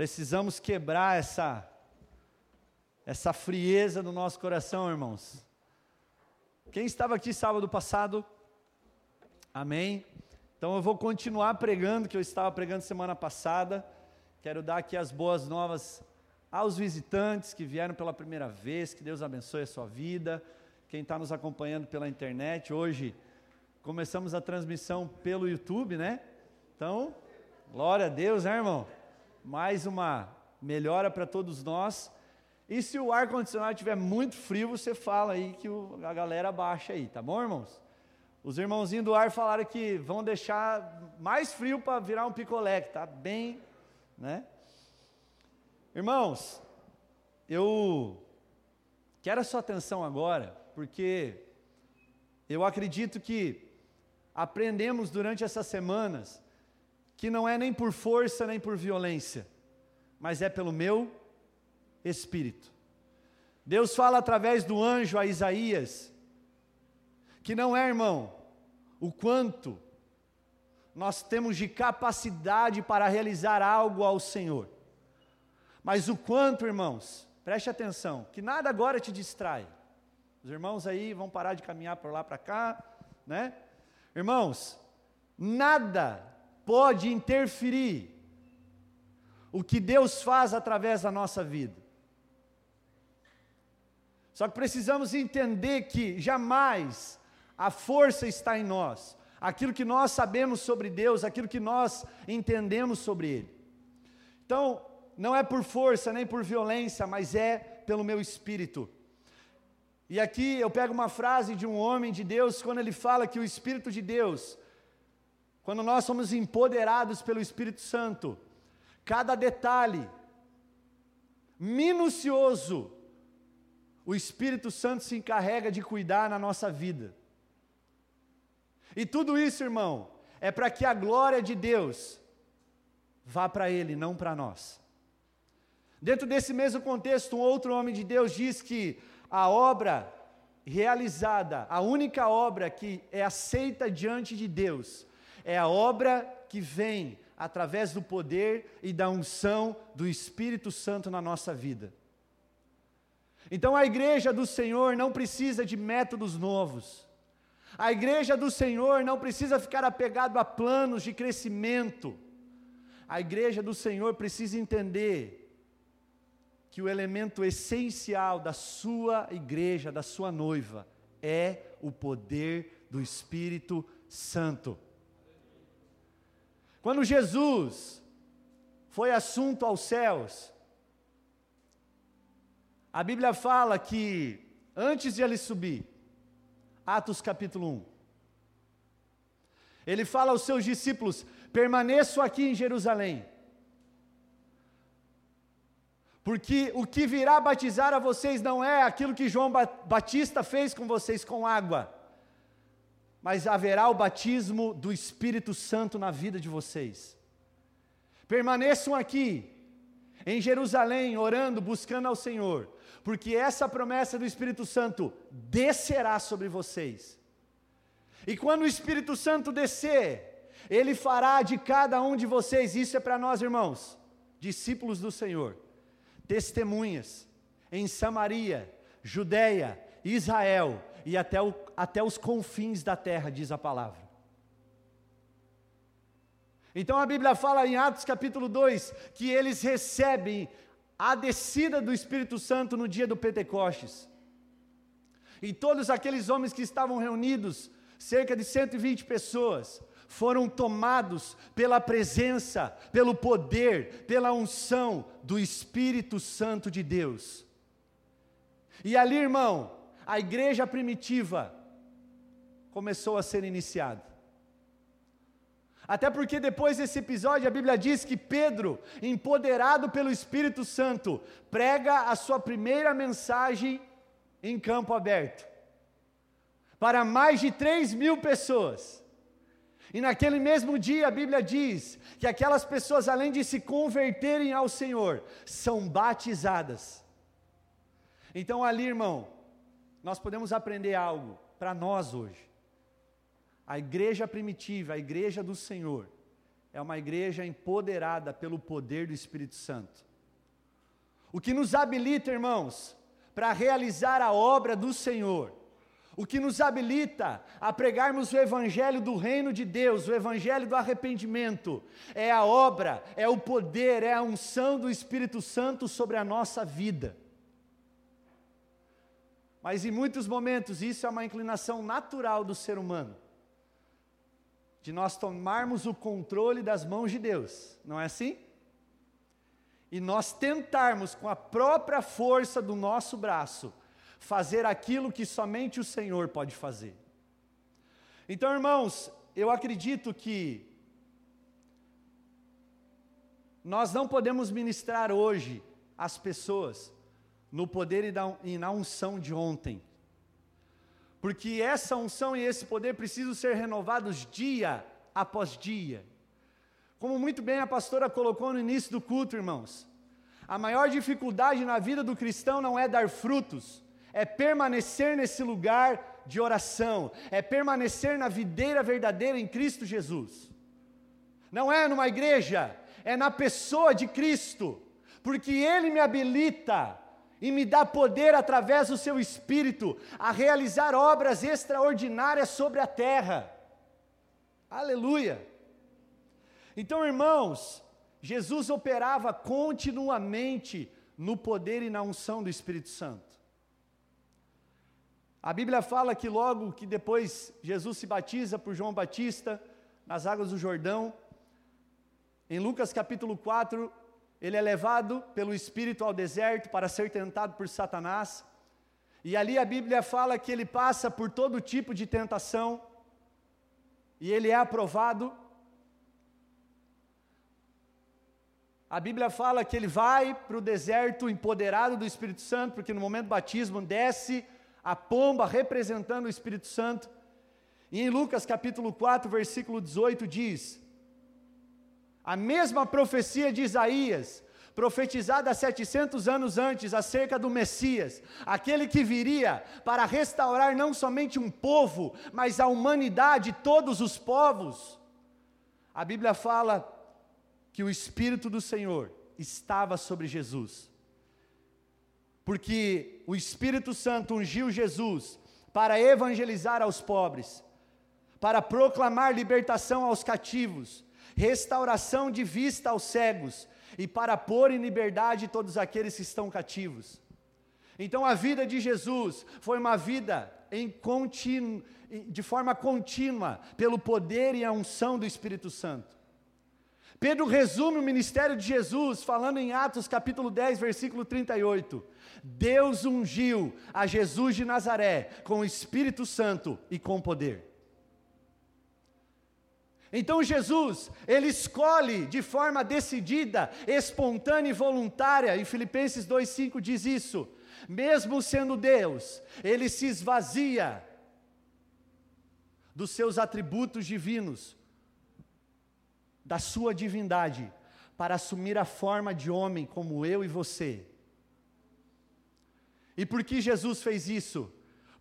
Precisamos quebrar essa essa frieza do nosso coração, irmãos. Quem estava aqui sábado passado? Amém. Então eu vou continuar pregando que eu estava pregando semana passada. Quero dar aqui as boas novas aos visitantes que vieram pela primeira vez. Que Deus abençoe a sua vida. Quem está nos acompanhando pela internet, hoje começamos a transmissão pelo YouTube, né? Então, glória a Deus, né, irmão? Mais uma melhora para todos nós. E se o ar-condicionado estiver muito frio, você fala aí que o, a galera baixa aí, tá bom, irmãos? Os irmãozinhos do ar falaram que vão deixar mais frio para virar um picolé, que tá bem, né? Irmãos, eu quero a sua atenção agora, porque eu acredito que aprendemos durante essas semanas que não é nem por força nem por violência, mas é pelo meu espírito. Deus fala através do anjo a Isaías, que não é, irmão, o quanto nós temos de capacidade para realizar algo ao Senhor, mas o quanto, irmãos, preste atenção, que nada agora te distrai. Os irmãos aí vão parar de caminhar para lá para cá, né? Irmãos, nada pode interferir o que Deus faz através da nossa vida. Só que precisamos entender que jamais a força está em nós, aquilo que nós sabemos sobre Deus, aquilo que nós entendemos sobre Ele. Então, não é por força nem por violência, mas é pelo meu espírito. E aqui eu pego uma frase de um homem de Deus, quando ele fala que o Espírito de Deus, quando nós somos empoderados pelo Espírito Santo, cada detalhe minucioso o Espírito Santo se encarrega de cuidar na nossa vida. E tudo isso, irmão, é para que a glória de Deus vá para Ele, não para nós. Dentro desse mesmo contexto, um outro homem de Deus diz que a obra realizada, a única obra que é aceita diante de Deus, é a obra que vem através do poder e da unção do Espírito Santo na nossa vida. Então a igreja do Senhor não precisa de métodos novos. A igreja do Senhor não precisa ficar apegado a planos de crescimento. A igreja do Senhor precisa entender que o elemento essencial da sua igreja, da sua noiva, é o poder do Espírito Santo. Quando Jesus foi assunto aos céus, a Bíblia fala que antes de ele subir, Atos capítulo 1, ele fala aos seus discípulos: permaneço aqui em Jerusalém, porque o que virá batizar a vocês não é aquilo que João Batista fez com vocês com água, mas haverá o batismo do Espírito Santo na vida de vocês. Permaneçam aqui, em Jerusalém, orando, buscando ao Senhor, porque essa promessa do Espírito Santo descerá sobre vocês. E quando o Espírito Santo descer, ele fará de cada um de vocês, isso é para nós, irmãos, discípulos do Senhor, testemunhas em Samaria, Judéia, Israel e até, o, até os confins da terra, diz a palavra. Então a Bíblia fala em Atos capítulo 2 que eles recebem a descida do Espírito Santo no dia do Pentecostes. E todos aqueles homens que estavam reunidos, cerca de 120 pessoas, foram tomados pela presença, pelo poder, pela unção do Espírito Santo de Deus. E ali, irmão, a igreja primitiva começou a ser iniciada. Até porque depois desse episódio a Bíblia diz que Pedro, empoderado pelo Espírito Santo, prega a sua primeira mensagem em campo aberto para mais de 3 mil pessoas. E naquele mesmo dia a Bíblia diz que aquelas pessoas, além de se converterem ao Senhor, são batizadas. Então ali, irmão, nós podemos aprender algo para nós hoje. A igreja primitiva, a igreja do Senhor, é uma igreja empoderada pelo poder do Espírito Santo. O que nos habilita, irmãos, para realizar a obra do Senhor, o que nos habilita a pregarmos o Evangelho do Reino de Deus, o Evangelho do arrependimento, é a obra, é o poder, é a unção do Espírito Santo sobre a nossa vida. Mas em muitos momentos isso é uma inclinação natural do ser humano, de nós tomarmos o controle das mãos de Deus, não é assim? E nós tentarmos com a própria força do nosso braço fazer aquilo que somente o Senhor pode fazer. Então, irmãos, eu acredito que nós não podemos ministrar hoje as pessoas no poder e na unção de ontem. Porque essa unção e esse poder precisam ser renovados dia após dia. Como muito bem a pastora colocou no início do culto, irmãos, a maior dificuldade na vida do cristão não é dar frutos, é permanecer nesse lugar de oração, é permanecer na videira verdadeira em Cristo Jesus. Não é numa igreja, é na pessoa de Cristo, porque Ele me habilita e me dá poder através do seu espírito a realizar obras extraordinárias sobre a terra. Aleluia! Então, irmãos, Jesus operava continuamente no poder e na unção do Espírito Santo. A Bíblia fala que logo que depois Jesus se batiza por João Batista nas águas do Jordão, em Lucas capítulo 4, ele é levado pelo Espírito ao deserto para ser tentado por Satanás. E ali a Bíblia fala que ele passa por todo tipo de tentação, e ele é aprovado. A Bíblia fala que ele vai para o deserto empoderado do Espírito Santo, porque no momento do batismo desce a pomba representando o Espírito Santo. E em Lucas capítulo 4, versículo 18 diz: A mesma profecia de Isaías, profetizada 700 anos antes acerca do Messias, aquele que viria para restaurar não somente um povo, mas a humanidade, todos os povos. A Bíblia fala que o Espírito do Senhor estava sobre Jesus porque o Espírito Santo ungiu Jesus para evangelizar aos pobres, para proclamar libertação aos cativos, restauração de vista aos cegos e para pôr em liberdade todos aqueles que estão cativos. Então a vida de Jesus foi uma vida de forma contínua, pelo poder e a unção do Espírito Santo. Pedro resume o ministério de Jesus falando em Atos capítulo 10, versículo 38. Deus ungiu a Jesus de Nazaré com o Espírito Santo e com poder. Então Jesus, ele escolhe de forma decidida, espontânea e voluntária, e Filipenses 2,5 diz isso, mesmo sendo Deus, ele se esvazia dos seus atributos divinos, da sua divindade para assumir a forma de homem como eu e você. E por que Jesus fez isso?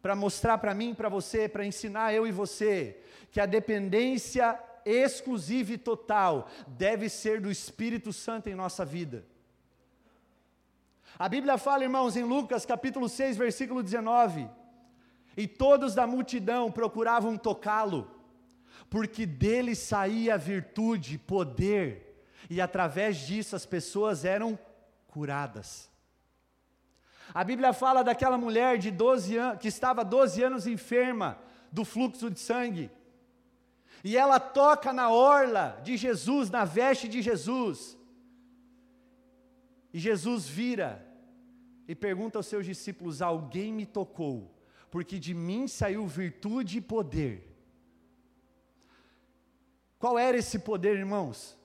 Para mostrar para mim, para você, para ensinar eu e você, que a dependência exclusiva e total deve ser do Espírito Santo em nossa vida. A Bíblia fala, irmãos, em Lucas capítulo 6, versículo 19: E todos da multidão procuravam tocá-lo porque dele saía virtude, poder, e através disso as pessoas eram curadas. A Bíblia fala daquela mulher de 12 anos que estava 12 anos enferma do fluxo de sangue. E ela toca na orla de Jesus, na veste de Jesus. E Jesus vira e pergunta aos seus discípulos: Alguém me tocou, porque de mim saiu virtude e poder. Qual era esse poder, irmãos?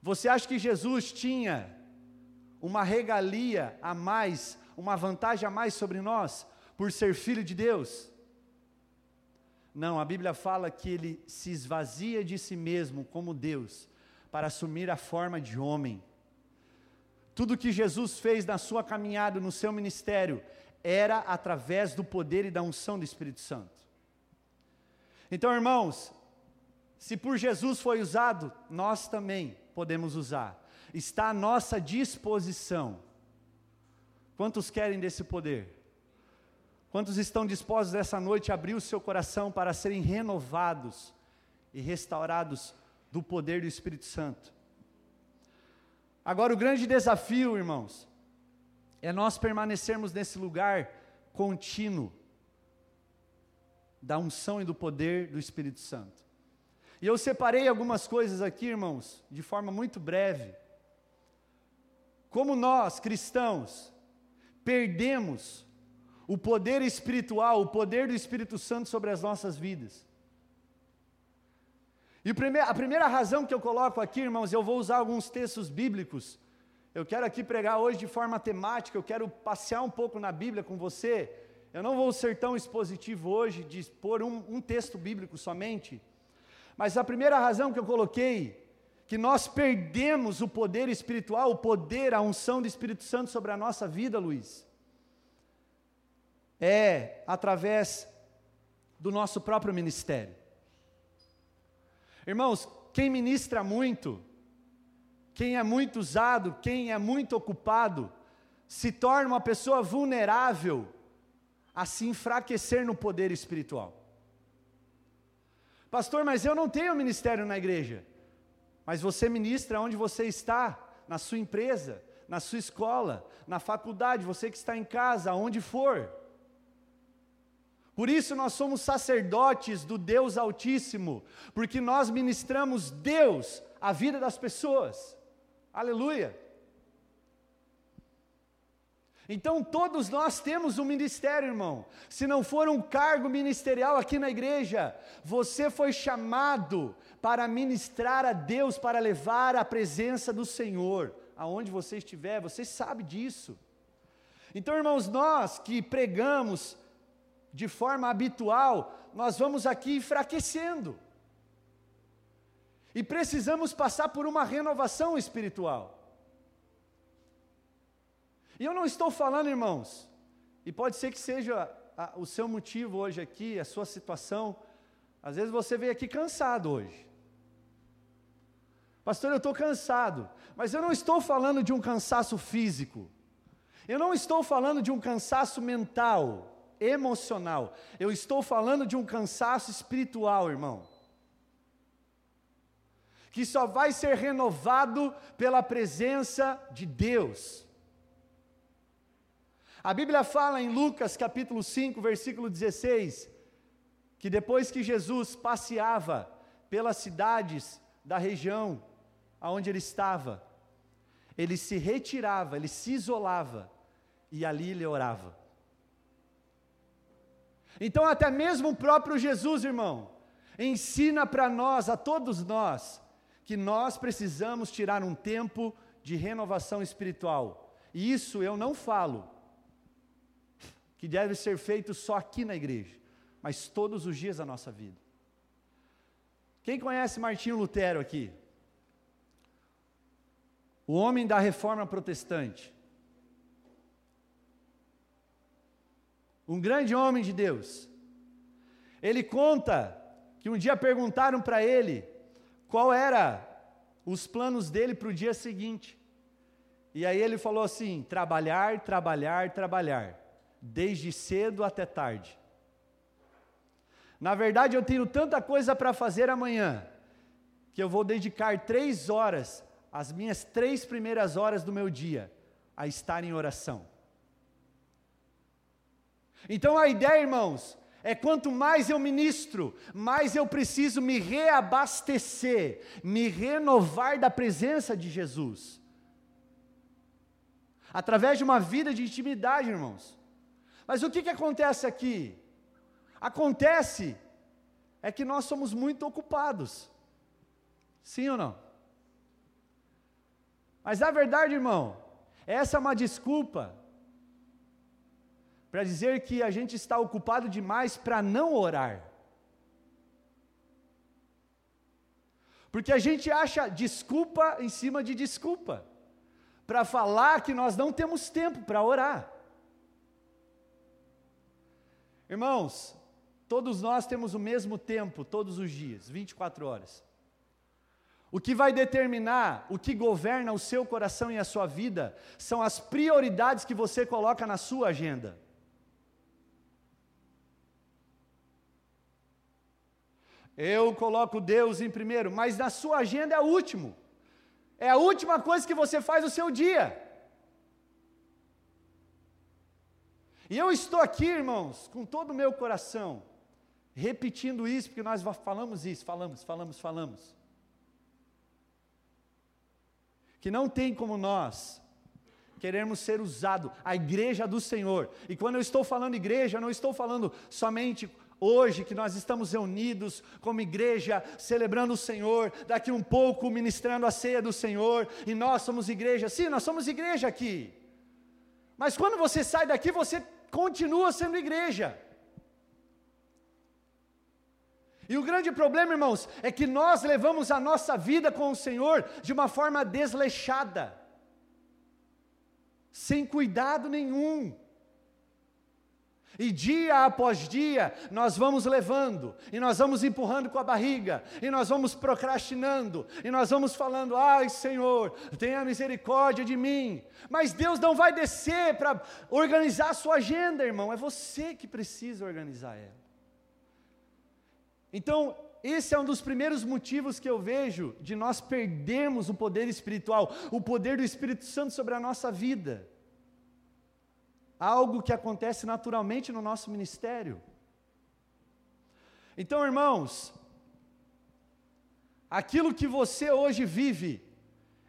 Você acha que Jesus tinha uma regalia a mais, uma vantagem a mais sobre nós, por ser filho de Deus? Não, a Bíblia fala que ele se esvazia de si mesmo como Deus, para assumir a forma de homem. Tudo que Jesus fez na sua caminhada, no seu ministério, era através do poder e da unção do Espírito Santo. Então, irmãos, Se por Jesus foi usado, nós também podemos usar. Está à nossa disposição. Quantos querem desse poder? Quantos estão dispostos essa noite a abrir o seu coração para serem renovados e restaurados do poder do Espírito Santo? Agora, o grande desafio, irmãos, é nós permanecermos nesse lugar contínuo da unção e do poder do Espírito Santo. E eu separei algumas coisas aqui, irmãos, de forma muito breve. Como nós, cristãos, perdemos o poder espiritual, o poder do Espírito Santo sobre as nossas vidas. E a primeira razão que eu coloco aqui, irmãos, eu vou usar alguns textos bíblicos. Eu quero aqui pregar hoje de forma temática, eu quero passear um pouco na Bíblia com você. Eu não vou ser tão expositivo hoje de expor um, um texto bíblico somente, mas a primeira razão que eu coloquei, que nós perdemos o poder espiritual, o poder, a unção do Espírito Santo sobre a nossa vida, Luiz, é através do nosso próprio ministério. Irmãos, quem ministra muito, quem é muito usado, quem é muito ocupado, se torna uma pessoa vulnerável a se enfraquecer no poder espiritual. Pastor, mas eu não tenho ministério na igreja. Mas você ministra onde você está, na sua empresa, na sua escola, na faculdade, você que está em casa, aonde for. Por isso nós somos sacerdotes do Deus Altíssimo, porque nós ministramos Deus à vida das pessoas. Aleluia. Então todos nós temos um ministério, irmão. Se não for um cargo ministerial aqui na igreja, você foi chamado para ministrar a Deus, para levar a presença do Senhor aonde você estiver, você sabe disso. Então, irmãos, nós que pregamos de forma habitual, nós vamos aqui enfraquecendo. E precisamos passar por uma renovação espiritual. E eu não estou falando, irmãos, e pode ser que seja a, o seu motivo hoje aqui, a sua situação. Às vezes você veio aqui cansado hoje. Pastor, eu estou cansado. Mas eu não estou falando de um cansaço físico. Eu não estou falando de um cansaço mental, emocional. Eu estou falando de um cansaço espiritual, irmão. Que só vai ser renovado pela presença de Deus. A Bíblia fala em Lucas capítulo 5, versículo 16, que depois que Jesus passeava pelas cidades da região aonde ele estava, ele se retirava, ele se isolava e ali ele orava. Então, até mesmo o próprio Jesus, irmão, ensina para nós, a todos nós, que nós precisamos tirar um tempo de renovação espiritual. E isso eu não falo que deve ser feito só aqui na igreja, mas todos os dias da nossa vida. Quem conhece Martinho Lutero aqui? O homem da reforma protestante. Um grande homem de Deus. Ele conta que um dia perguntaram para ele qual era os planos dele para o dia seguinte. E aí ele falou assim: trabalhar, trabalhar, trabalhar desde cedo até tarde. Na verdade, eu tenho tanta coisa para fazer amanhã, que eu vou dedicar três horas, as minhas três primeiras horas do meu dia, a estar em oração. Então a ideia, irmãos, é quanto mais eu ministro, mais eu preciso me reabastecer, me renovar da presença de Jesus. Através de uma vida de intimidade, irmãos. Mas o que, que acontece aqui? Acontece é que nós somos muito ocupados. Sim ou não? Mas a verdade, irmão, essa é uma desculpa para dizer que a gente está ocupado demais para não orar. Porque a gente acha desculpa em cima de desculpa, para falar que nós não temos tempo para orar. Irmãos, Todos nós temos o mesmo tempo, todos os dias, 24 horas. O que vai determinar o que governa o seu coração e a sua vida são as prioridades que você coloca na sua agenda. Eu coloco Deus em primeiro, mas na sua agenda é o último. É a última coisa que você faz no seu dia. E eu estou aqui, irmãos, com todo o meu coração, repetindo isso, porque nós falamos isso, falamos, falamos, falamos. Que não tem como nós queremos ser usado, a igreja do Senhor. E quando eu estou falando igreja, não estou falando somente hoje que nós estamos reunidos como igreja, celebrando o Senhor, daqui um pouco ministrando a ceia do Senhor, e nós somos igreja, sim, nós somos igreja aqui. Mas quando você sai daqui, você continua sendo igreja. E o grande problema, irmãos, é que nós levamos a nossa vida com o Senhor de uma forma desleixada, sem cuidado nenhum. E dia após dia, nós vamos levando, e nós vamos empurrando com a barriga, e nós vamos procrastinando, e nós vamos falando: ai Senhor, tenha misericórdia de mim. Mas Deus não vai descer para organizar a sua agenda, irmão, é você que precisa organizar ela. Então, esse é um dos primeiros motivos que eu vejo de nós perdermos o poder espiritual, o poder do Espírito Santo sobre a nossa vida algo que acontece naturalmente no nosso ministério. Então, irmãos, aquilo que você hoje vive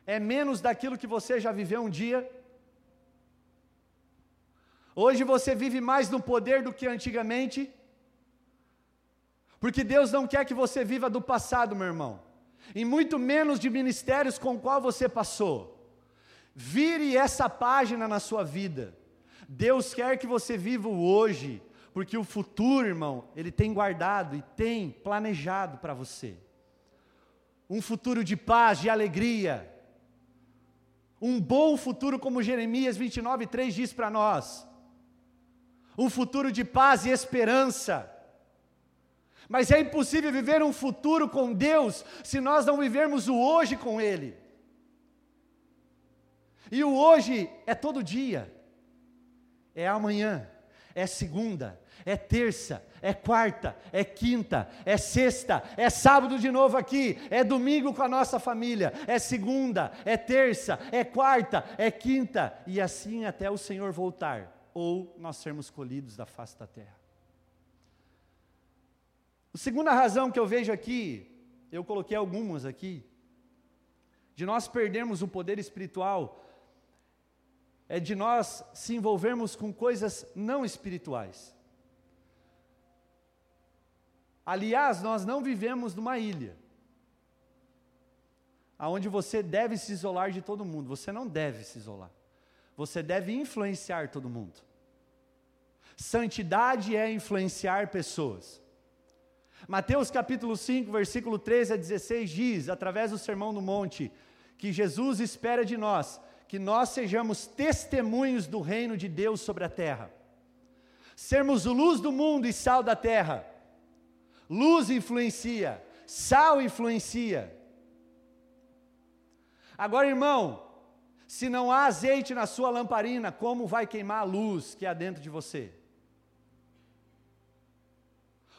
é menos daquilo que você já viveu um dia. Hoje você vive mais no poder do que antigamente. Porque Deus não quer que você viva do passado, meu irmão, e muito menos de ministérios com qual você passou. Vire essa página na sua vida. Deus quer que você viva o hoje, porque o futuro, irmão, Ele tem guardado e tem planejado para você. Um futuro de paz, de alegria. Um bom futuro, como Jeremias 29, 3 diz para nós. Um futuro de paz e esperança. Mas é impossível viver um futuro com Deus se nós não vivermos o hoje com Ele. E o hoje é todo dia é amanhã, é segunda, é terça, é quarta, é quinta, é sexta, é sábado de novo aqui, é domingo com a nossa família, é segunda, é terça, é quarta, é quinta, e assim até o Senhor voltar, ou nós sermos colhidos da face da terra. A segunda razão que eu vejo aqui, eu coloquei algumas aqui, de nós perdermos o poder espiritual é de nós se envolvermos com coisas não espirituais. Aliás, nós não vivemos numa ilha, aonde você deve se isolar de todo mundo. Você não deve se isolar. Você deve influenciar todo mundo. Santidade é influenciar pessoas. Mateus capítulo 5, versículo 13 a 16 diz, através do Sermão do Monte, que Jesus espera de nós que nós sejamos testemunhos do reino de Deus sobre a terra. Sermos luz do mundo e sal da terra. Luz influencia, sal influencia. Agora, irmão, se não há azeite na sua lamparina, como vai queimar a luz que há dentro de você?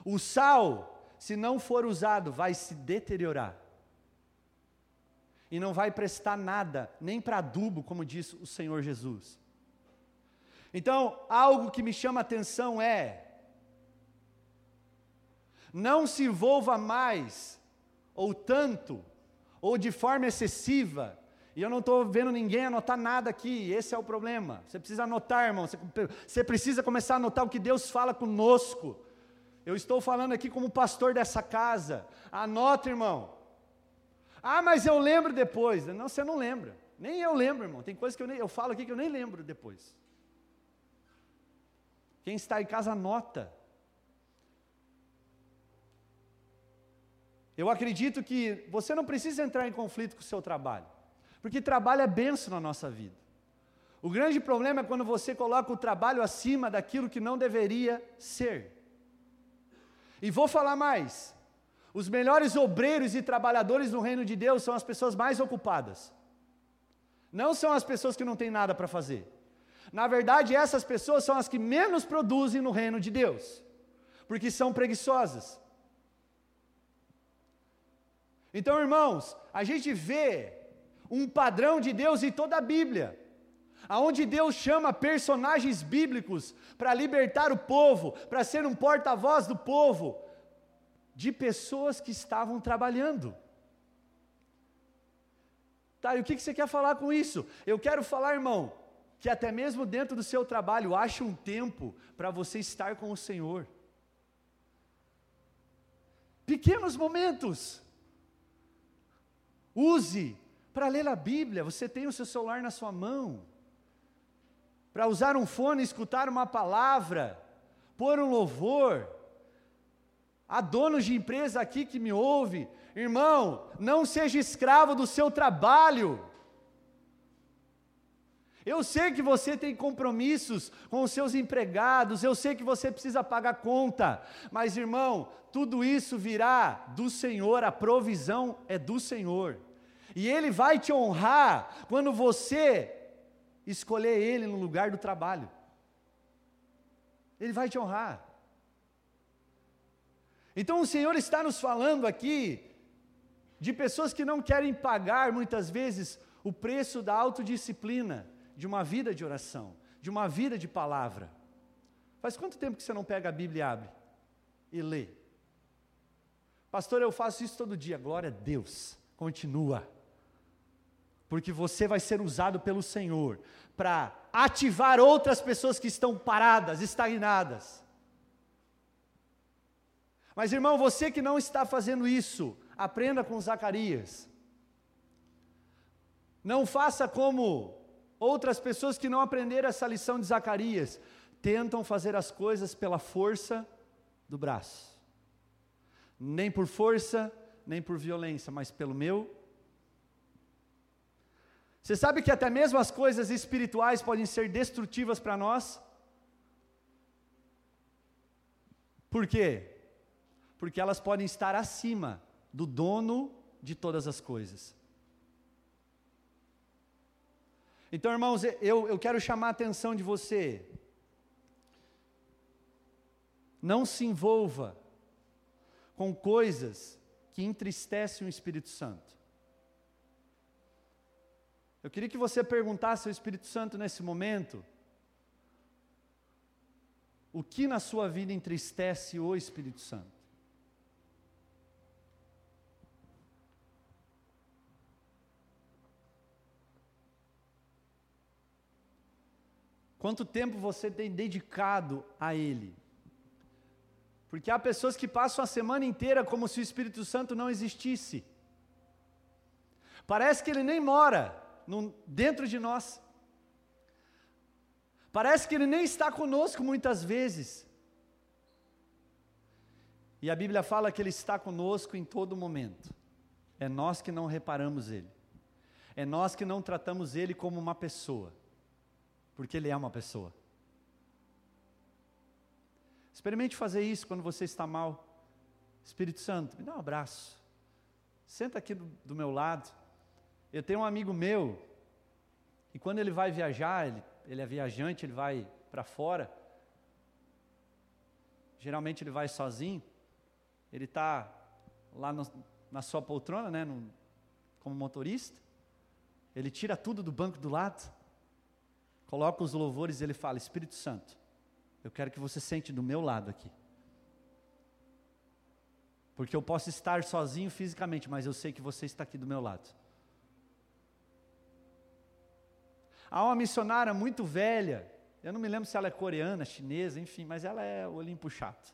O sal, se não for usado, vai se deteriorar e não vai prestar nada, nem para adubo, como diz o Senhor Jesus. Então, algo que me chama a atenção é: não se envolva mais, ou tanto, ou de forma excessiva, e eu não estou vendo ninguém anotar nada aqui, esse é o problema. Você precisa anotar, irmão, você, você precisa começar a anotar o que Deus fala conosco. Eu estou falando aqui como pastor dessa casa. Anota, irmão. Ah, mas eu lembro depois. Não, você não lembra. Nem eu lembro, irmão. Tem coisas que eu, nem, eu falo aqui que eu nem lembro depois. Quem está em casa, anota. Eu acredito que você não precisa entrar em conflito com o seu trabalho, porque trabalho é benção na nossa vida. O grande problema é quando você coloca o trabalho acima daquilo que não deveria ser. E vou falar mais: os melhores obreiros e trabalhadores no reino de Deus são as pessoas mais ocupadas. Não são as pessoas que não têm nada para fazer. Na verdade, essas pessoas são as que menos produzem no reino de Deus, porque são preguiçosas. Então, irmãos, a gente vê um padrão de Deus em toda a Bíblia, aonde Deus chama personagens bíblicos para libertar o povo, para ser um porta-voz do povo, de pessoas que estavam trabalhando. Tá, e o que você quer falar com isso? Eu quero falar, irmão, que até mesmo dentro do seu trabalho, ache um tempo para você estar com o Senhor. Pequenos momentos. Use para ler a Bíblia. Você tem o seu celular na sua mão. Para usar um fone, escutar uma palavra, pôr um louvor. Há donos de empresa aqui que me ouve. Irmão, não seja escravo do seu trabalho. Eu sei que você tem compromissos com os seus empregados, eu sei que você precisa pagar conta, mas irmão, tudo isso virá do Senhor, a provisão é do Senhor. E Ele vai te honrar quando você escolher Ele no lugar do trabalho. Ele vai te honrar. Então o Senhor está nos falando aqui de pessoas que não querem pagar muitas vezes o preço da autodisciplina de uma vida de oração, de uma vida de palavra. Faz quanto tempo que você não pega a Bíblia e abre e lê? Pastor, eu faço isso todo dia. Glória a Deus. Continua. Porque você vai ser usado pelo Senhor para ativar outras pessoas que estão paradas, estagnadas. Mas irmão, você que não está fazendo isso, aprenda com Zacarias. Não faça como Outras pessoas que não aprenderam essa lição de Zacarias tentam fazer as coisas pela força do braço. Nem por força, nem por violência, mas pelo meu. Você sabe que até mesmo as coisas espirituais podem ser destrutivas para nós? Por quê? Porque elas podem estar acima do dono de todas as coisas. Então, irmãos, eu, eu quero chamar a atenção de você. Não se envolva com coisas que entristecem o Espírito Santo. Eu queria que você perguntasse ao Espírito Santo nesse momento: o que na sua vida entristece o Espírito Santo? Quanto tempo você tem dedicado a Ele? Porque há pessoas que passam a semana inteira como se o Espírito Santo não existisse. Parece que ele nem mora no, dentro de nós. Parece que ele nem está conosco muitas vezes. E a Bíblia fala que ele está conosco em todo momento. É nós que não reparamos ele. É nós que não tratamos ele como uma pessoa porque Ele é uma pessoa. Experimente fazer isso quando você está mal. Espírito Santo, me dá um abraço. Senta aqui do, do meu lado. Eu tenho um amigo meu, e quando ele vai viajar, ele, ele é viajante, ele vai para fora. Geralmente ele vai sozinho. Ele está lá no, na sua poltrona, né, no, como motorista. Ele tira tudo do banco do lado coloca os louvores e ele fala: Espírito Santo, eu quero que você sente do meu lado aqui. Porque eu posso estar sozinho fisicamente, mas eu sei que você está aqui do meu lado. Há uma missionária muito velha, eu não me lembro se ela é coreana, chinesa, enfim, mas ela é Olimpo chato.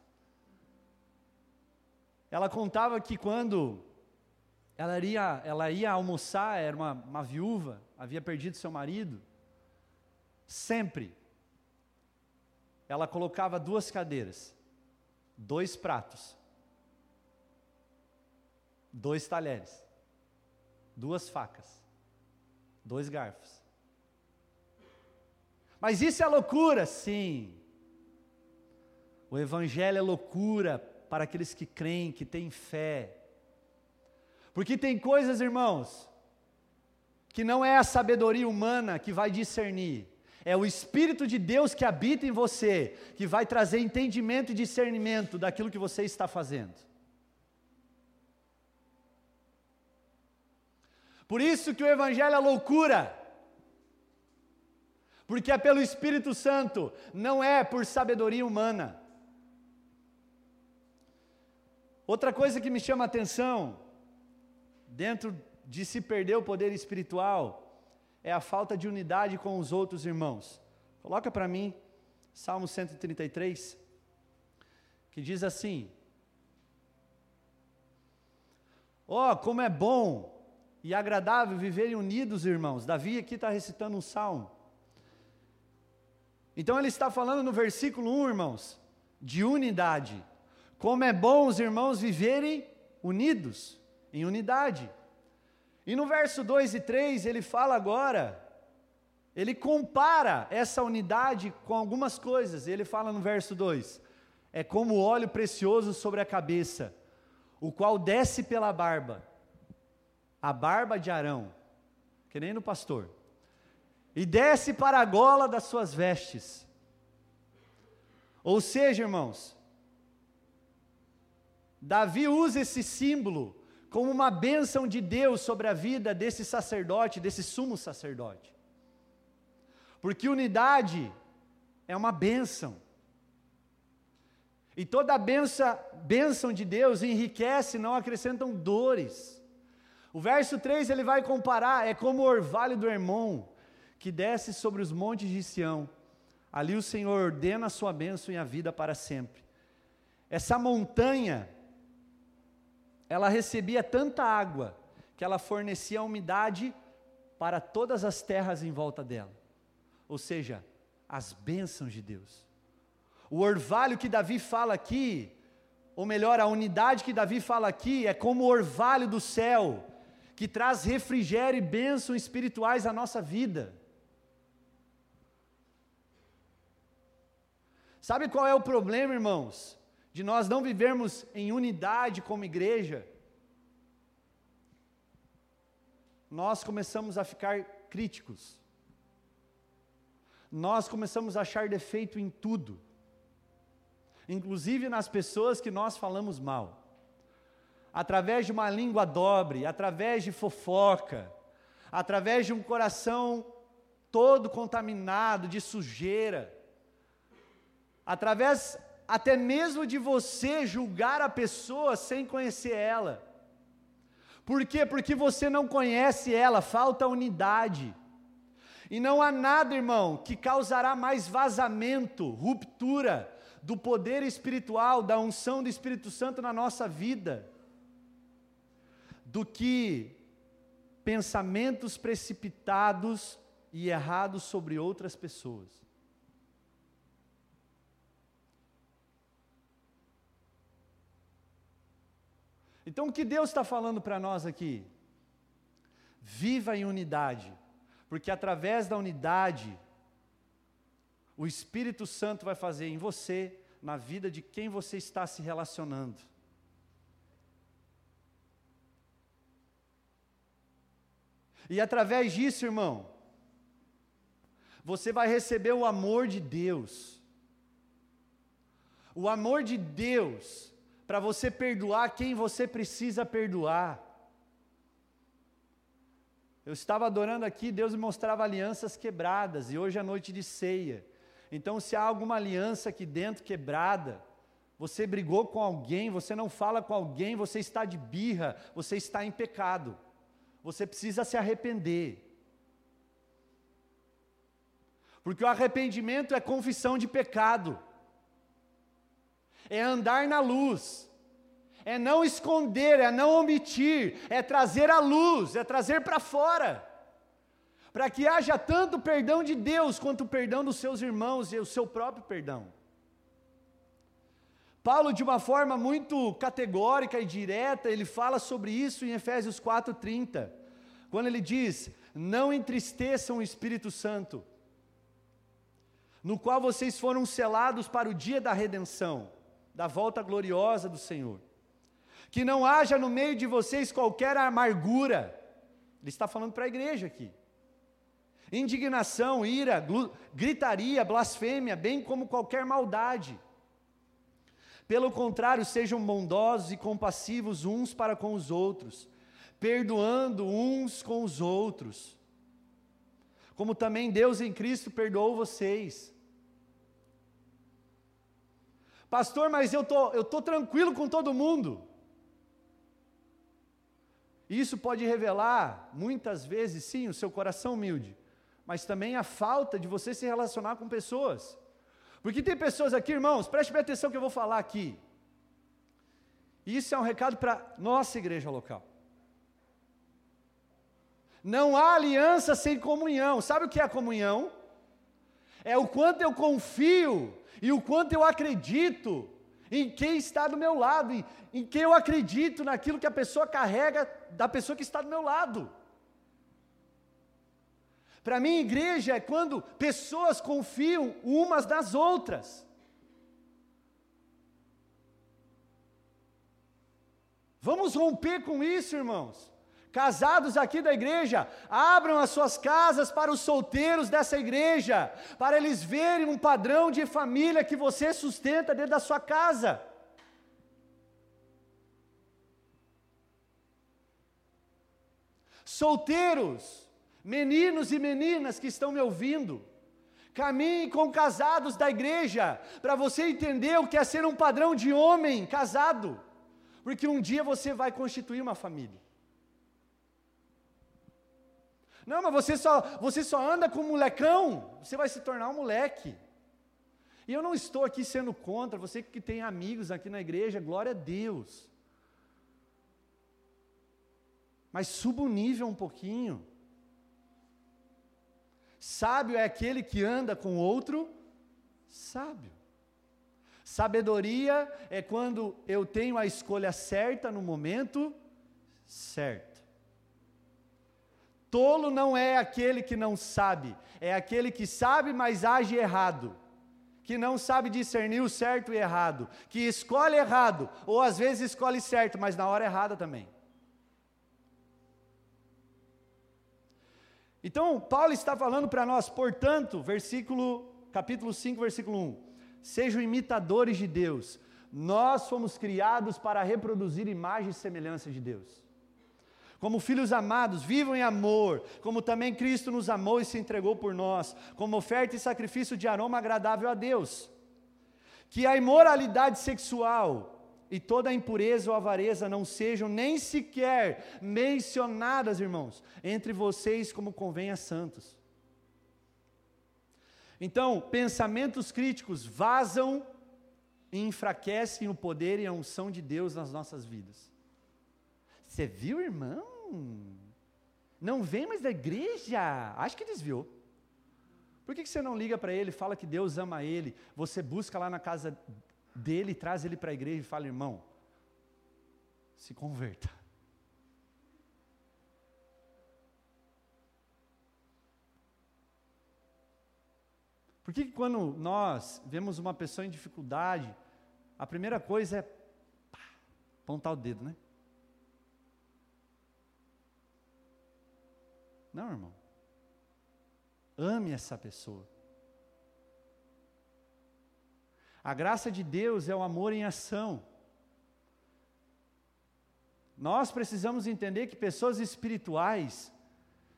Ela contava que quando ela ia, ela ia almoçar, era uma, uma viúva, havia perdido seu marido, Sempre. Ela colocava duas cadeiras, dois pratos, dois talheres, duas facas, dois garfos. Mas isso é loucura? Sim. O Evangelho é loucura para aqueles que creem, que têm fé. Porque tem coisas, irmãos, que não é a sabedoria humana que vai discernir, é o Espírito de Deus que habita em você, que vai trazer entendimento e discernimento daquilo que você está fazendo. Por isso que o Evangelho é loucura, porque é pelo Espírito Santo, não é por sabedoria humana. Outra coisa que me chama a atenção, dentro de se perder o poder espiritual, é a falta de unidade com os outros irmãos. Coloca para mim, Salmo 133, que diz assim: Ó, oh, como é bom e agradável viverem unidos, irmãos. Davi aqui está recitando um salmo. Então ele está falando no versículo 1, irmãos, de unidade. Como é bom os irmãos viverem unidos, em unidade. E no verso 2 e 3 ele fala agora, ele compara essa unidade com algumas coisas. Ele fala no verso 2: é como óleo precioso sobre a cabeça, o qual desce pela barba, a barba de Arão, que nem no pastor, e desce para a gola das suas vestes. Ou seja, irmãos, Davi usa esse símbolo como uma bênção de Deus sobre a vida desse sacerdote, desse sumo sacerdote. Porque unidade é uma bênção. E toda a benção, bênção de Deus enriquece, não acrescentam dores. O verso 3 ele vai comparar, é como o orvalho do Hermon, que desce sobre os montes de Sião. Ali o Senhor ordena a sua bênção e a vida para sempre. Essa montanha ela recebia tanta água que ela fornecia umidade para todas as terras em volta dela. Ou seja, as bênçãos de Deus. O orvalho que Davi fala aqui, ou melhor, a unidade que Davi fala aqui, é como o orvalho do céu, que traz refrigério e bênçãos espirituais à nossa vida. Sabe qual é o problema, irmãos? De nós não vivermos em unidade como igreja, nós começamos a ficar críticos, nós começamos a achar defeito em tudo, inclusive nas pessoas que nós falamos mal, através de uma língua dobre, através de fofoca, através de um coração todo contaminado de sujeira, através até mesmo de você julgar a pessoa sem conhecer ela. Por quê? Porque você não conhece ela, falta unidade. E não há nada, irmão, que causará mais vazamento, ruptura do poder espiritual, da unção do Espírito Santo na nossa vida, do que pensamentos precipitados e errados sobre outras pessoas. Então o que Deus está falando para nós aqui? Viva em unidade, porque através da unidade, o Espírito Santo vai fazer em você, na vida de quem você está se relacionando. E através disso, irmão, você vai receber o amor de Deus. O amor de Deus para você perdoar quem você precisa perdoar. Eu estava adorando aqui, Deus me mostrava alianças quebradas, e hoje é noite de ceia. Então, se há alguma aliança aqui dentro quebrada, você brigou com alguém, você não fala com alguém, você está de birra, você está em pecado. Você precisa se arrepender. Porque o arrependimento é confissão de pecado é andar na luz, é não esconder, é não omitir, é trazer a luz, é trazer para fora, para que haja tanto perdão de Deus quanto o perdão dos seus irmãos e o seu próprio perdão. Paulo, de uma forma muito categórica e direta, ele fala sobre isso em Efésios 4,30, quando ele diz: Não entristeçam o Espírito Santo, no qual vocês foram selados para o dia da redenção. Da volta gloriosa do Senhor. Que não haja no meio de vocês qualquer amargura. Ele está falando para a igreja aqui. Indignação, ira, gritaria, blasfêmia, bem como qualquer maldade. Pelo contrário, sejam bondosos e compassivos uns para com os outros, perdoando uns com os outros, como também Deus em Cristo perdoou vocês. Pastor, mas eu tô, eu tô tranquilo com todo mundo. Isso pode revelar, muitas vezes, sim, o seu coração humilde, mas também a falta de você se relacionar com pessoas. Porque tem pessoas aqui, irmãos, preste bem atenção que eu vou falar aqui. Isso é um recado para nossa igreja local. Não há aliança sem comunhão. Sabe o que é a comunhão? É o quanto eu confio e o quanto eu acredito em quem está do meu lado, em, em quem eu acredito naquilo que a pessoa carrega da pessoa que está do meu lado. Para mim, igreja é quando pessoas confiam umas nas outras. Vamos romper com isso, irmãos. Casados aqui da igreja, abram as suas casas para os solteiros dessa igreja, para eles verem um padrão de família que você sustenta dentro da sua casa. Solteiros, Meninos e meninas que estão me ouvindo, caminhe com casados da igreja, para você entender o que é ser um padrão de homem casado, porque um dia você vai constituir uma família. Não, mas você só, você só anda com molecão, você vai se tornar um moleque. E eu não estou aqui sendo contra, você que tem amigos aqui na igreja, glória a Deus. Mas suba o nível um pouquinho. Sábio é aquele que anda com outro sábio. Sabedoria é quando eu tenho a escolha certa no momento certo. Tolo não é aquele que não sabe, é aquele que sabe, mas age errado. Que não sabe discernir o certo e errado, que escolhe errado, ou às vezes escolhe certo, mas na hora errada também. Então, Paulo está falando para nós, portanto, versículo, capítulo 5, versículo 1. Sejam imitadores de Deus. Nós fomos criados para reproduzir imagem e semelhança de Deus. Como filhos amados, vivam em amor, como também Cristo nos amou e se entregou por nós, como oferta e sacrifício de aroma agradável a Deus. Que a imoralidade sexual, e toda impureza ou avareza não sejam nem sequer mencionadas, irmãos, entre vocês como convém a santos. Então, pensamentos críticos vazam e enfraquecem o poder e a unção de Deus nas nossas vidas. Você viu, irmão? Não vem mais da igreja? Acho que desviou. Por que você não liga para ele, fala que Deus ama ele, você busca lá na casa dele, traz ele para a igreja e fala: irmão, se converta. Por que quando nós vemos uma pessoa em dificuldade, a primeira coisa é pá, apontar o dedo, né? Não, irmão. Ame essa pessoa. A graça de Deus é o amor em ação. Nós precisamos entender que pessoas espirituais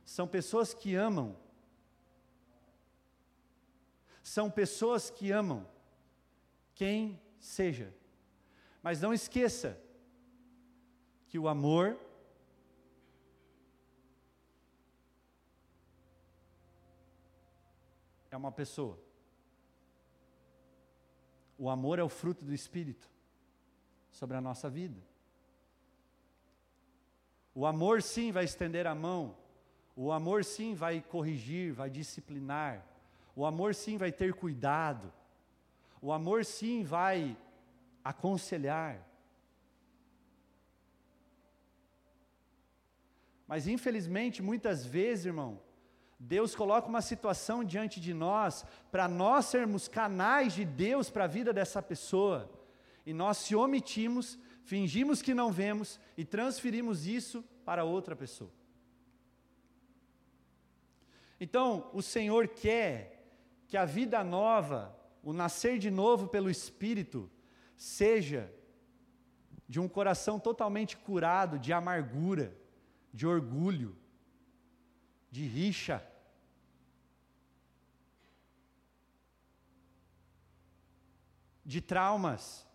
são pessoas que amam. São pessoas que amam quem seja. Mas não esqueça que o amor uma pessoa. O amor é o fruto do Espírito sobre a nossa vida. O amor sim vai estender a mão. O amor sim vai corrigir, vai disciplinar. O amor sim vai ter cuidado. O amor sim vai aconselhar. Mas infelizmente, muitas vezes, irmão, Deus coloca uma situação diante de nós para nós sermos canais de Deus para a vida dessa pessoa. e nós se omitimos, fingimos que não vemos e transferimos isso para outra pessoa. Então, o Senhor quer que a vida nova, o nascer de novo pelo Espírito, seja de um coração totalmente curado de amargura, de orgulho, de rixa. De traumas,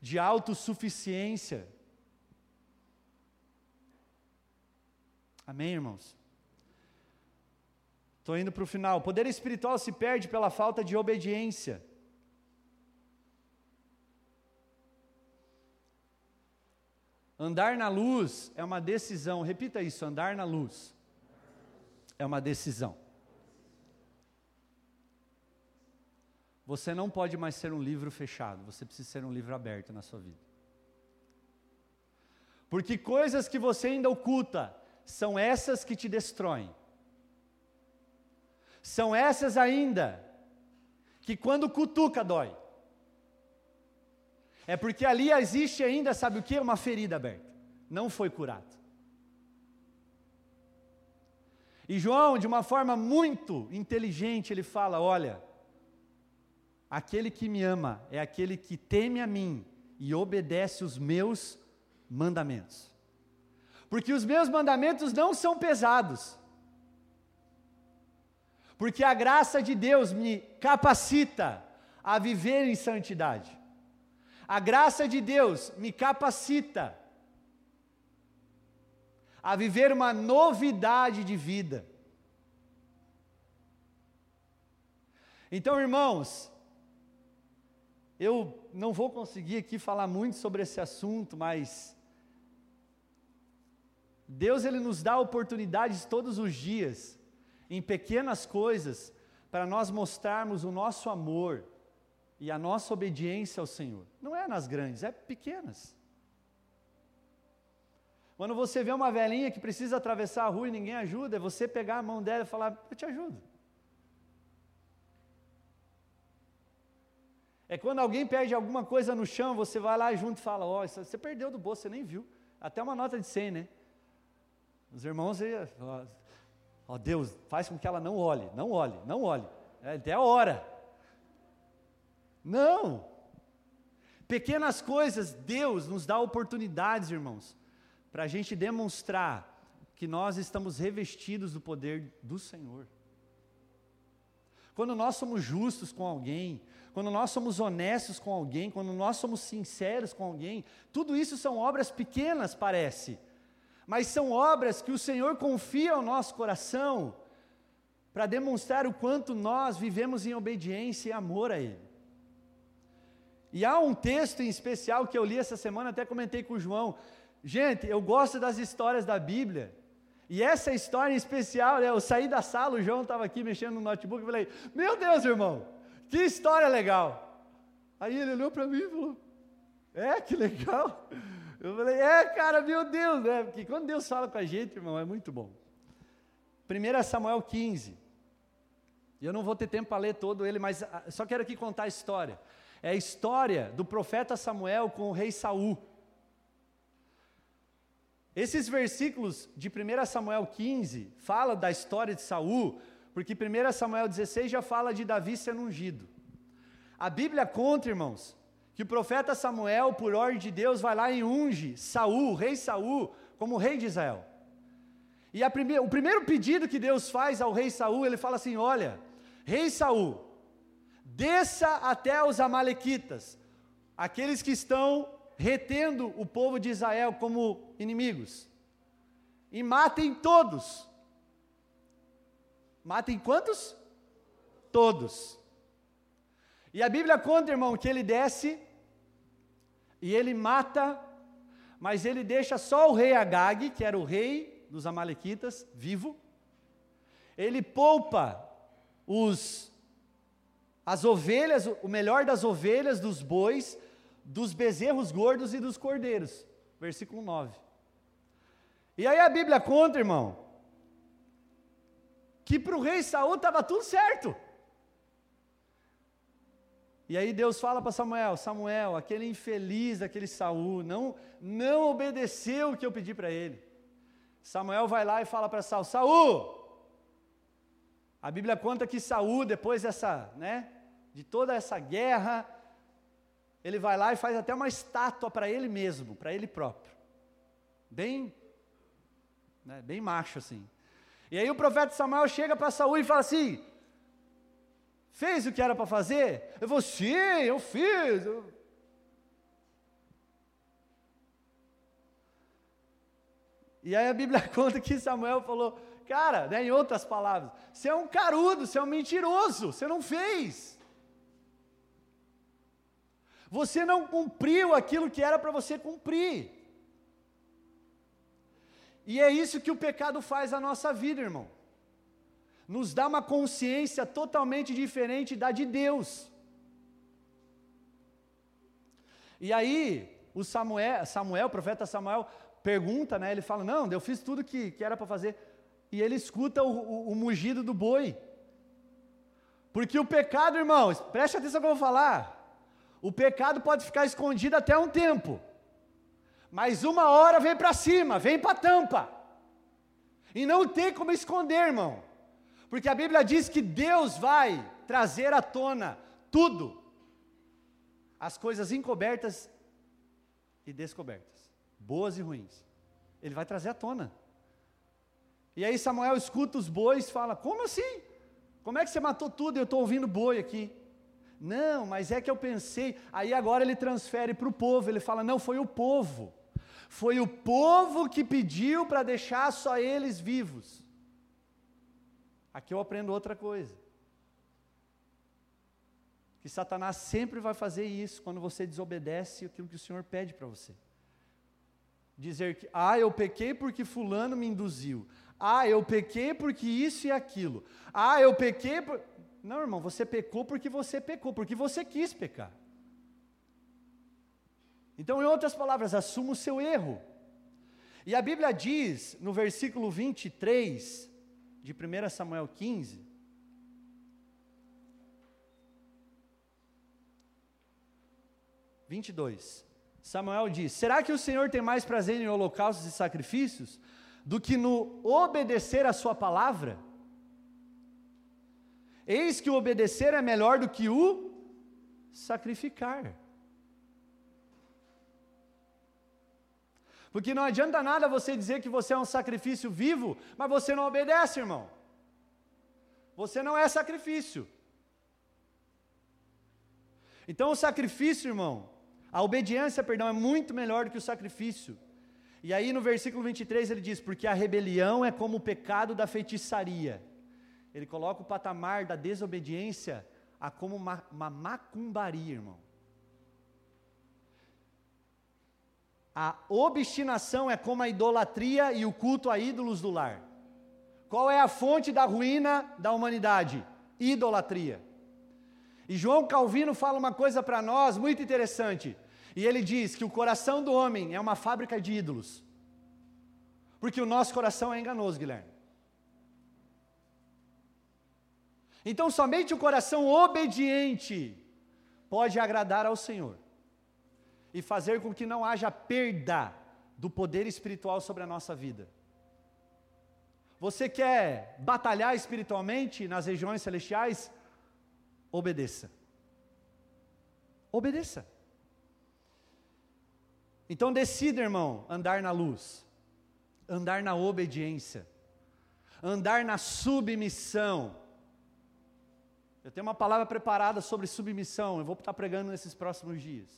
de autossuficiência. Amém, irmãos? Estou indo para o final. O poder espiritual se perde pela falta de obediência. Andar na luz é uma decisão. Repita isso: andar na luz é uma decisão. Você não pode mais ser um livro fechado, você precisa ser um livro aberto na sua vida. Porque coisas que você ainda oculta são essas que te destroem. São essas ainda que quando cutuca dói. É porque ali existe ainda, sabe o que? Uma ferida aberta. Não foi curado. E João, de uma forma muito inteligente, ele fala: Olha, aquele que me ama é aquele que teme a mim e obedece os meus mandamentos. Porque os meus mandamentos não são pesados. Porque a graça de Deus me capacita a viver em santidade. A graça de Deus me capacita a viver uma novidade de vida. Então, irmãos, eu não vou conseguir aqui falar muito sobre esse assunto, mas Deus ele nos dá oportunidades todos os dias, em pequenas coisas, para nós mostrarmos o nosso amor e a nossa obediência ao Senhor. Não é nas grandes, é pequenas. Quando você vê uma velhinha que precisa atravessar a rua e ninguém ajuda, é você pegar a mão dela e falar: Eu te ajudo. É quando alguém perde alguma coisa no chão, você vai lá junto e fala: Ó, oh, você perdeu do bolso, você nem viu. Até uma nota de 100, né? Os irmãos, ó Deus, faz com que ela não olhe, não olhe, não olhe. É, até a hora. Não. Pequenas coisas, Deus nos dá oportunidades, irmãos, para a gente demonstrar que nós estamos revestidos do poder do Senhor. Quando nós somos justos com alguém, quando nós somos honestos com alguém, quando nós somos sinceros com alguém, tudo isso são obras pequenas, parece, mas são obras que o Senhor confia ao nosso coração para demonstrar o quanto nós vivemos em obediência e amor a Ele. E há um texto em especial que eu li essa semana, até comentei com o João. Gente, eu gosto das histórias da Bíblia. E essa história em especial, né, eu saí da sala, o João estava aqui mexendo no notebook e falei: Meu Deus, irmão, que história legal. Aí ele olhou para mim e falou: É, que legal. Eu falei: É, cara, meu Deus, né? Porque quando Deus fala com a gente, irmão, é muito bom. 1 Samuel 15. Eu não vou ter tempo para ler todo ele, mas ah, só quero aqui contar a história é a história do profeta Samuel com o rei Saul. Esses versículos de 1 Samuel 15 fala da história de Saul, porque 1 Samuel 16 já fala de Davi sendo ungido. A Bíblia conta, irmãos, que o profeta Samuel, por ordem de Deus, vai lá e unge Saul, rei Saul, como rei de Israel. E prime o primeiro pedido que Deus faz ao rei Saul, ele fala assim: Olha, rei Saul, desça até os Amalequitas, aqueles que estão retendo o povo de Israel como inimigos, e matem todos. Matem quantos? Todos. E a Bíblia conta, irmão, que ele desce e ele mata, mas ele deixa só o rei Agag, que era o rei dos Amalequitas, vivo. Ele poupa os as ovelhas, o melhor das ovelhas, dos bois, dos bezerros gordos e dos cordeiros. Versículo 9. E aí a Bíblia conta, irmão, que para o rei Saul estava tudo certo. E aí Deus fala para Samuel: Samuel, aquele infeliz daquele Saul, não, não obedeceu o que eu pedi para ele. Samuel vai lá e fala para Saul: Saul! A Bíblia conta que Saul, depois dessa, né, de toda essa guerra, ele vai lá e faz até uma estátua para ele mesmo, para ele próprio. Bem, né, bem macho assim. E aí o profeta Samuel chega para Saul e fala assim: Fez o que era para fazer? Eu vou, sim, eu fiz. E aí a Bíblia conta que Samuel falou, cara, né, em outras palavras, você é um carudo, você é um mentiroso, você não fez. Você não cumpriu aquilo que era para você cumprir. E é isso que o pecado faz na nossa vida, irmão nos dá uma consciência totalmente diferente da de Deus. E aí, o Samuel, Samuel, o profeta Samuel, pergunta, né? Ele fala: Não, eu fiz tudo que, que era para fazer. E ele escuta o, o, o, mugido do boi. Porque o pecado, irmãos, preste atenção que eu vou falar. O pecado pode ficar escondido até um tempo. Mas uma hora vem para cima, vem para a tampa. E não tem como esconder, irmão. Porque a Bíblia diz que Deus vai trazer à tona tudo, as coisas encobertas e descobertas, boas e ruins. Ele vai trazer à tona. E aí Samuel escuta os bois e fala: Como assim? Como é que você matou tudo eu estou ouvindo boi aqui? Não, mas é que eu pensei. Aí agora ele transfere para o povo. Ele fala: Não, foi o povo. Foi o povo que pediu para deixar só eles vivos. Aqui eu aprendo outra coisa. Que Satanás sempre vai fazer isso quando você desobedece aquilo que o Senhor pede para você. Dizer que, ah, eu pequei porque Fulano me induziu. Ah, eu pequei porque isso e aquilo. Ah, eu pequei. Não, irmão, você pecou porque você pecou, porque você quis pecar. Então, em outras palavras, assuma o seu erro. E a Bíblia diz, no versículo 23, de 1 Samuel 15, Vinte. Samuel diz: Será que o Senhor tem mais prazer em holocaustos e sacrifícios do que no obedecer a Sua palavra? Eis que o obedecer é melhor do que o sacrificar. Porque não adianta nada você dizer que você é um sacrifício vivo, mas você não obedece, irmão. Você não é sacrifício. Então o sacrifício, irmão, a obediência, perdão, é muito melhor do que o sacrifício. E aí no versículo 23 ele diz: Porque a rebelião é como o pecado da feitiçaria. Ele coloca o patamar da desobediência a como uma, uma macumbaria, irmão. A obstinação é como a idolatria e o culto a ídolos do lar. Qual é a fonte da ruína da humanidade? Idolatria. E João Calvino fala uma coisa para nós muito interessante. E ele diz que o coração do homem é uma fábrica de ídolos. Porque o nosso coração é enganoso, Guilherme. Então, somente o coração obediente pode agradar ao Senhor e fazer com que não haja perda do poder espiritual sobre a nossa vida. Você quer batalhar espiritualmente nas regiões celestiais? Obedeça. Obedeça. Então decida, irmão, andar na luz, andar na obediência, andar na submissão. Eu tenho uma palavra preparada sobre submissão, eu vou estar pregando nesses próximos dias.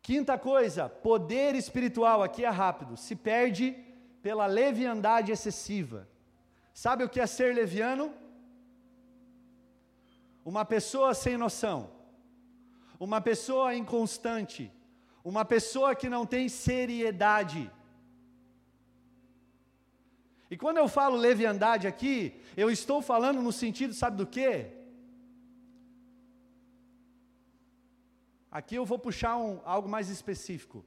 Quinta coisa, poder espiritual, aqui é rápido, se perde pela leviandade excessiva. Sabe o que é ser leviano? Uma pessoa sem noção, uma pessoa inconstante, uma pessoa que não tem seriedade. E quando eu falo leviandade aqui, eu estou falando no sentido, sabe do quê? Aqui eu vou puxar um, algo mais específico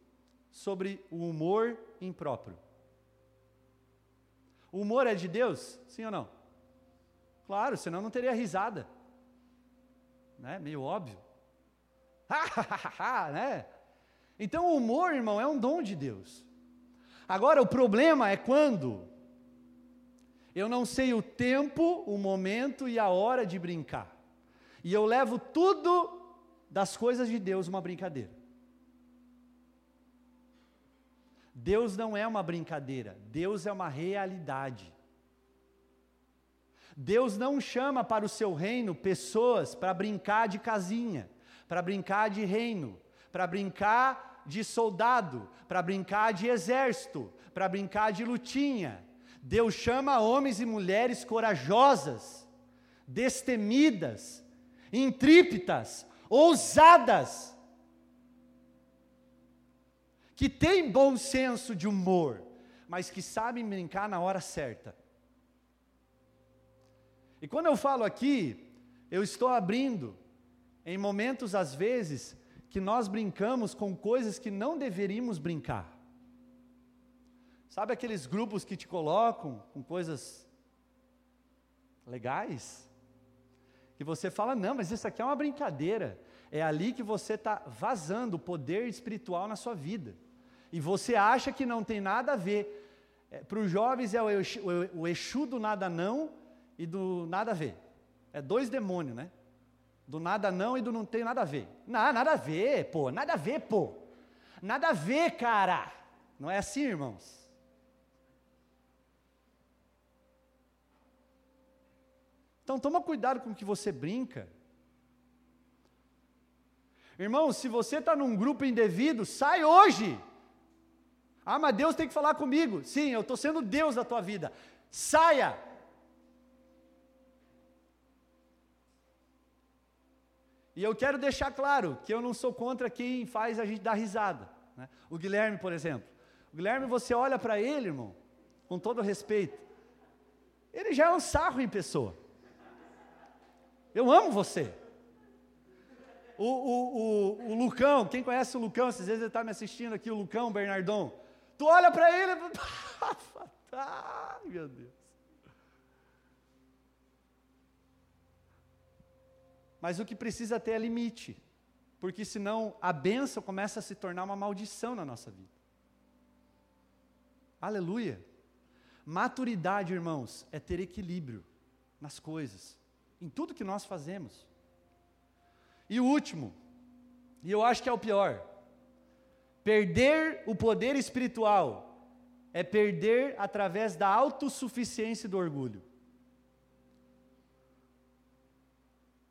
sobre o humor impróprio. O humor é de Deus? Sim ou não? Claro, senão não teria risada. né? Meio óbvio. né? Então o humor, irmão, é um dom de Deus. Agora o problema é quando eu não sei o tempo, o momento e a hora de brincar. E eu levo tudo das coisas de Deus uma brincadeira. Deus não é uma brincadeira, Deus é uma realidade. Deus não chama para o seu reino pessoas para brincar de casinha, para brincar de reino, para brincar de soldado, para brincar de exército, para brincar de lutinha. Deus chama homens e mulheres corajosas, destemidas, intrípidas, ousadas, que têm bom senso de humor, mas que sabem brincar na hora certa. E quando eu falo aqui, eu estou abrindo em momentos, às vezes, que nós brincamos com coisas que não deveríamos brincar. Sabe aqueles grupos que te colocam com coisas legais? Que você fala, não, mas isso aqui é uma brincadeira. É ali que você está vazando o poder espiritual na sua vida e você acha que não tem nada a ver. É, Para os jovens é o, Exu, o Exu do nada não e do nada a ver. É dois demônios, né? Do nada não e do não tem nada a ver. Não, nada a ver, pô, nada a ver, pô. Nada a ver, cara. Não é assim, irmãos? Então toma cuidado com o que você brinca. Irmão, se você está num grupo indevido, sai hoje. Ah, mas Deus tem que falar comigo. Sim, eu estou sendo Deus da tua vida. Saia. E eu quero deixar claro que eu não sou contra quem faz a gente dar risada. Né? O Guilherme, por exemplo. O Guilherme, você olha para ele, irmão, com todo respeito. Ele já é um sarro em pessoa. Eu amo você. O, o, o, o Lucão, quem conhece o Lucão, às vezes ele está me assistindo aqui, o Lucão Bernardon. Tu olha para ele, ah, meu Deus. Mas o que precisa ter é limite, porque senão a benção começa a se tornar uma maldição na nossa vida. Aleluia. Maturidade, irmãos, é ter equilíbrio nas coisas, em tudo que nós fazemos. E o último, e eu acho que é o pior, Perder o poder espiritual é perder através da autossuficiência do orgulho.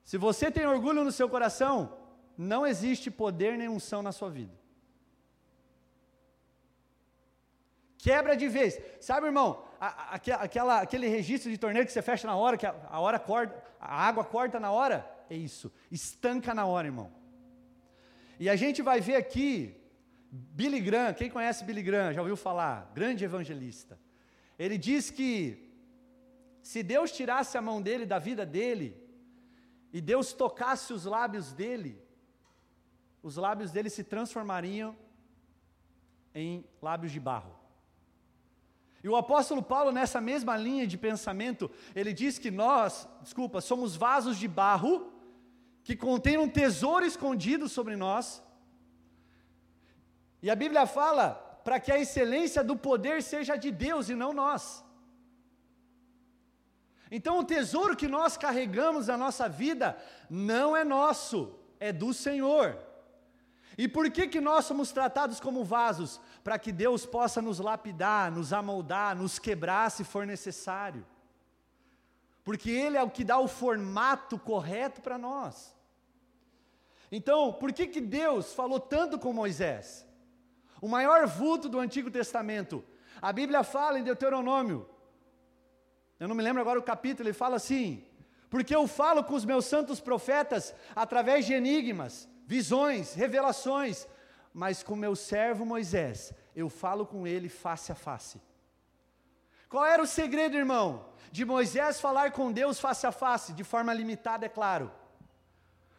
Se você tem orgulho no seu coração, não existe poder nem unção na sua vida. Quebra de vez. Sabe, irmão, a, a, aquela, aquele registro de torneio que você fecha na hora, que a, a hora corta, a água corta na hora? É isso. Estanca na hora, irmão. E a gente vai ver aqui Billy Graham, quem conhece Billy Graham, já ouviu falar? Grande evangelista. Ele diz que se Deus tirasse a mão dele da vida dele, e Deus tocasse os lábios dele, os lábios dele se transformariam em lábios de barro. E o apóstolo Paulo, nessa mesma linha de pensamento, ele diz que nós, desculpa, somos vasos de barro que contêm um tesouro escondido sobre nós, e a Bíblia fala para que a excelência do poder seja de Deus e não nós. Então o tesouro que nós carregamos na nossa vida não é nosso, é do Senhor. E por que que nós somos tratados como vasos? Para que Deus possa nos lapidar, nos amoldar, nos quebrar se for necessário. Porque Ele é o que dá o formato correto para nós. Então, por que que Deus falou tanto com Moisés? o maior vulto do Antigo Testamento. A Bíblia fala em Deuteronômio, eu não me lembro agora o capítulo, ele fala assim: porque eu falo com os meus santos profetas através de enigmas, visões, revelações, mas com meu servo Moisés, eu falo com ele face a face. Qual era o segredo, irmão? De Moisés falar com Deus face a face, de forma limitada, é claro.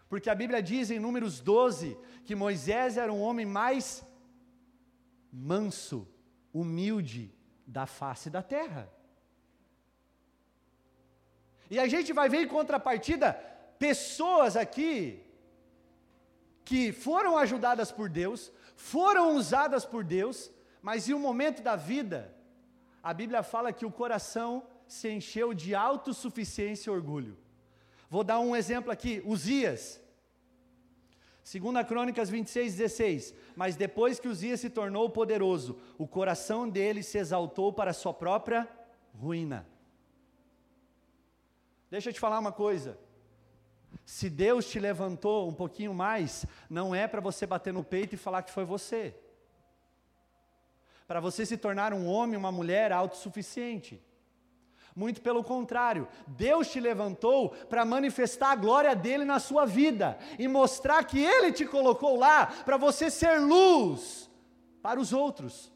Porque a Bíblia diz em Números 12 que Moisés era um homem mais manso, humilde da face da terra. E a gente vai ver em contrapartida pessoas aqui que foram ajudadas por Deus, foram usadas por Deus, mas em um momento da vida, a Bíblia fala que o coração se encheu de autossuficiência e orgulho. Vou dar um exemplo aqui, Uzias. Segunda Crônicas 26, 16. Mas depois que Uzias se tornou poderoso, o coração dele se exaltou para a sua própria ruína. Deixa eu te falar uma coisa. Se Deus te levantou um pouquinho mais, não é para você bater no peito e falar que foi você. Para você se tornar um homem, uma mulher autossuficiente. Muito pelo contrário, Deus te levantou para manifestar a glória dele na sua vida e mostrar que ele te colocou lá para você ser luz para os outros.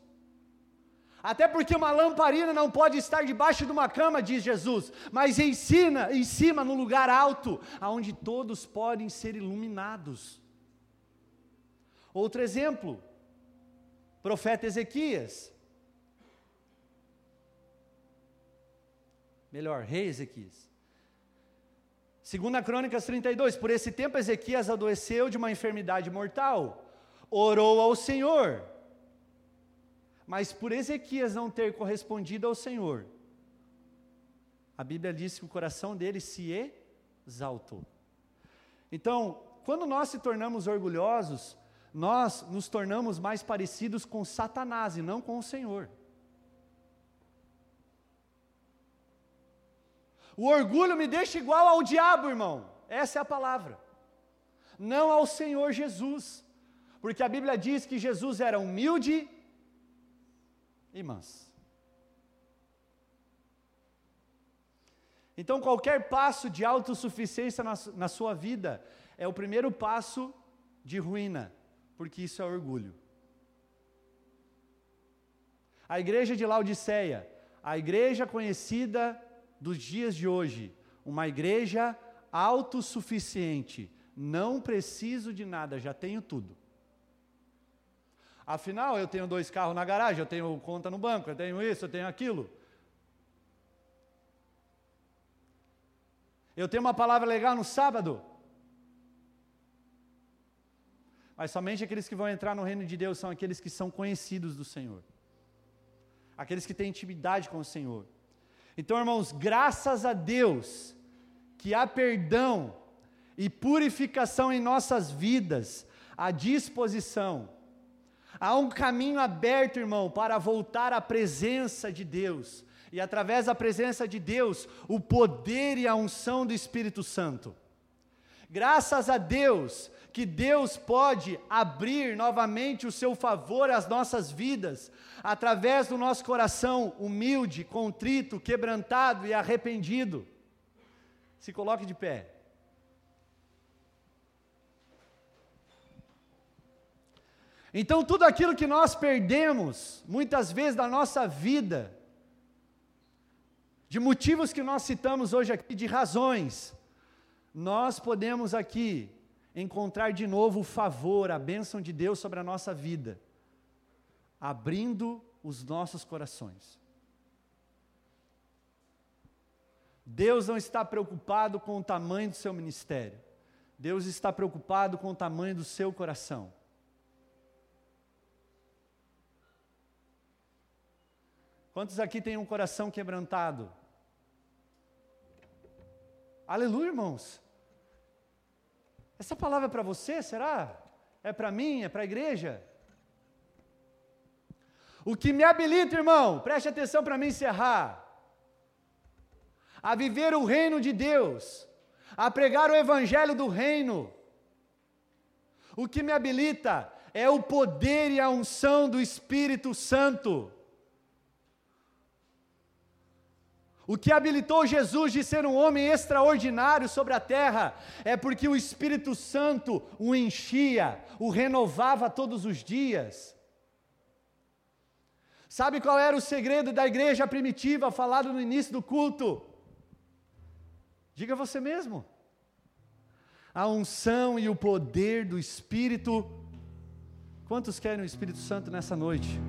Até porque uma lamparina não pode estar debaixo de uma cama, diz Jesus, mas ensina em cima, no lugar alto, aonde todos podem ser iluminados. Outro exemplo, profeta Ezequias. Melhor, rei Ezequias. Segunda Crônicas 32, por esse tempo Ezequias adoeceu de uma enfermidade mortal, orou ao Senhor, mas por Ezequias não ter correspondido ao Senhor, a Bíblia diz que o coração dele se exaltou. Então, quando nós se tornamos orgulhosos, nós nos tornamos mais parecidos com Satanás e não com o Senhor. O orgulho me deixa igual ao diabo, irmão. Essa é a palavra. Não ao Senhor Jesus. Porque a Bíblia diz que Jesus era humilde manso. Então, qualquer passo de autossuficiência na, na sua vida é o primeiro passo de ruína, porque isso é orgulho. A igreja de Laodiceia, a igreja conhecida dos dias de hoje, uma igreja autossuficiente, não preciso de nada, já tenho tudo. Afinal, eu tenho dois carros na garagem, eu tenho conta no banco, eu tenho isso, eu tenho aquilo. Eu tenho uma palavra legal no sábado. Mas somente aqueles que vão entrar no reino de Deus são aqueles que são conhecidos do Senhor. Aqueles que têm intimidade com o Senhor. Então, irmãos, graças a Deus que há perdão e purificação em nossas vidas, à disposição Há um caminho aberto, irmão, para voltar à presença de Deus. E através da presença de Deus, o poder e a unção do Espírito Santo. Graças a Deus que Deus pode abrir novamente o seu favor às nossas vidas, através do nosso coração humilde, contrito, quebrantado e arrependido. Se coloque de pé. Então, tudo aquilo que nós perdemos, muitas vezes da nossa vida, de motivos que nós citamos hoje aqui, de razões, nós podemos aqui encontrar de novo o favor, a bênção de Deus sobre a nossa vida, abrindo os nossos corações. Deus não está preocupado com o tamanho do seu ministério, Deus está preocupado com o tamanho do seu coração. Quantos aqui têm um coração quebrantado? Aleluia, irmãos. Essa palavra é para você, será? É para mim? É para a igreja? O que me habilita, irmão, preste atenção para me encerrar, a viver o reino de Deus, a pregar o evangelho do reino. O que me habilita é o poder e a unção do Espírito Santo. O que habilitou Jesus de ser um homem extraordinário sobre a terra é porque o Espírito Santo o enchia, o renovava todos os dias. Sabe qual era o segredo da igreja primitiva falado no início do culto? Diga você mesmo. A unção e o poder do Espírito. Quantos querem o Espírito Santo nessa noite?